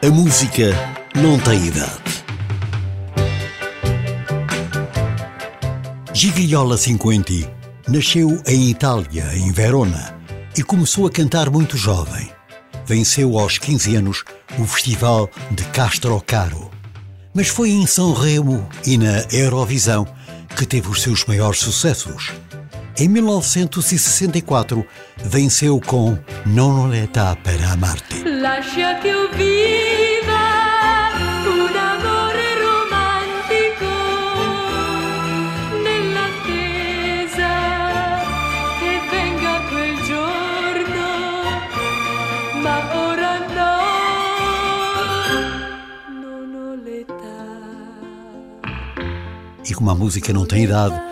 A música não tem idade. Gigliola Cinquenti nasceu em Itália, em Verona, e começou a cantar muito jovem. Venceu aos 15 anos o Festival de Castro Caro. Mas foi em São Remo e na Eurovisão que teve os seus maiores sucessos. Em 1964, venceu com Non l'età per amarte. Lascia che io viva un amore romantico nell'attesa che venga quel giorno, ma ora no, non ho l'età. E como a música não tem idade,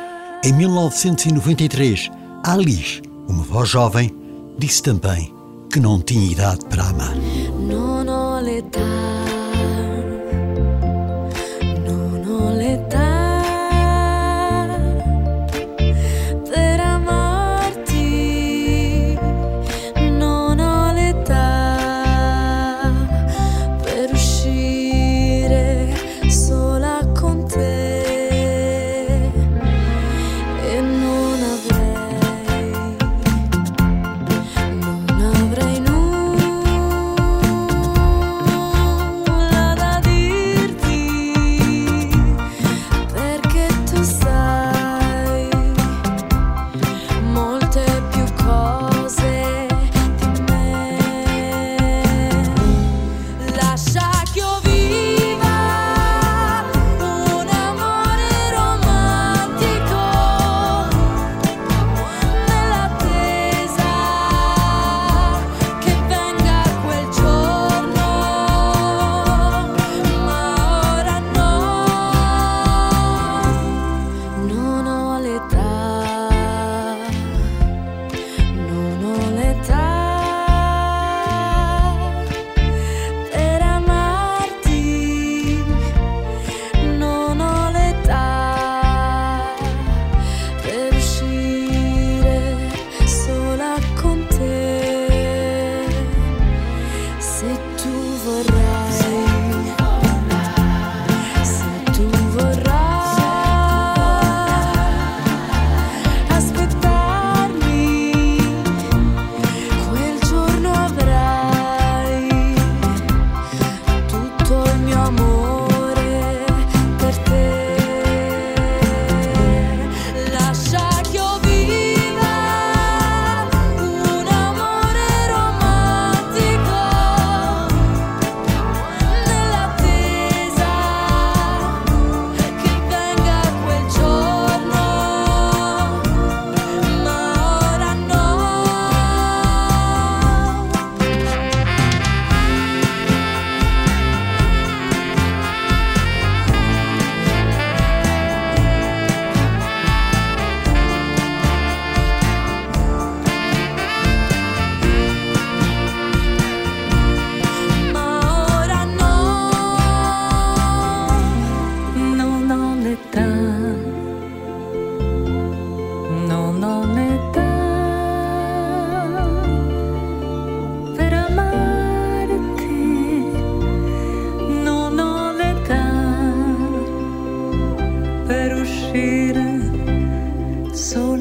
em 1993, Alice, uma voz jovem, disse também que não tinha idade para amar. para o cheiro. Sou